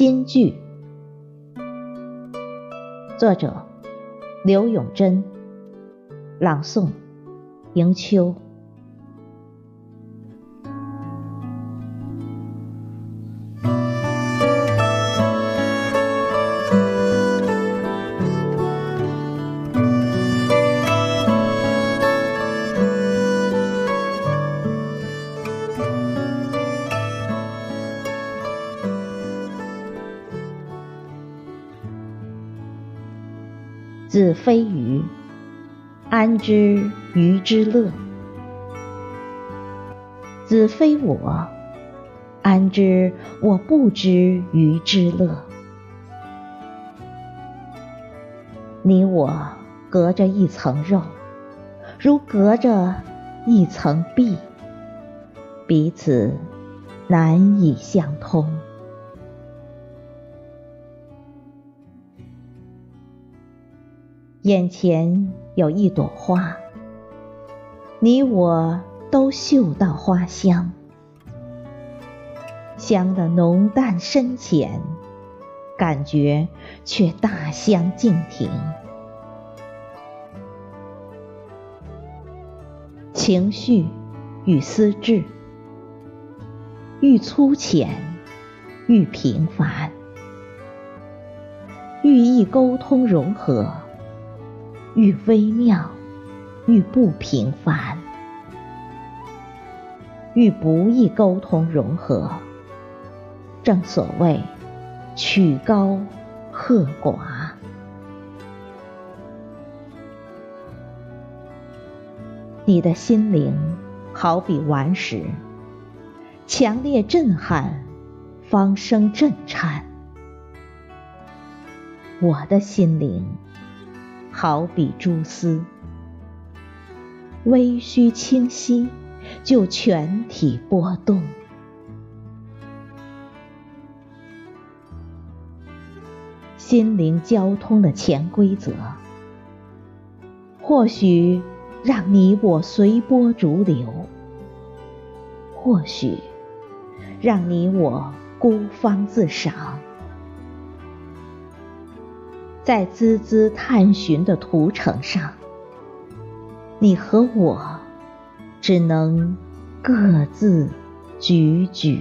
新句，作者刘永珍，朗诵迎秋。子非鱼，安知鱼之乐？子非我，安知我不知鱼之乐？你我隔着一层肉，如隔着一层壁，彼此难以相通。眼前有一朵花，你我都嗅到花香，香的浓淡深浅，感觉却大相径庭。情绪与思志，愈粗浅，愈平凡，愈易沟通融合。愈微妙，愈不平凡；愈不易沟通融合。正所谓曲高和寡。你的心灵好比顽石，强烈震撼，方生震颤。我的心灵。好比蛛丝，微虚清晰，就全体波动。心灵交通的潜规则，或许让你我随波逐流，或许让你我孤芳自赏。在孜孜探寻的途程上，你和我只能各自踽踽。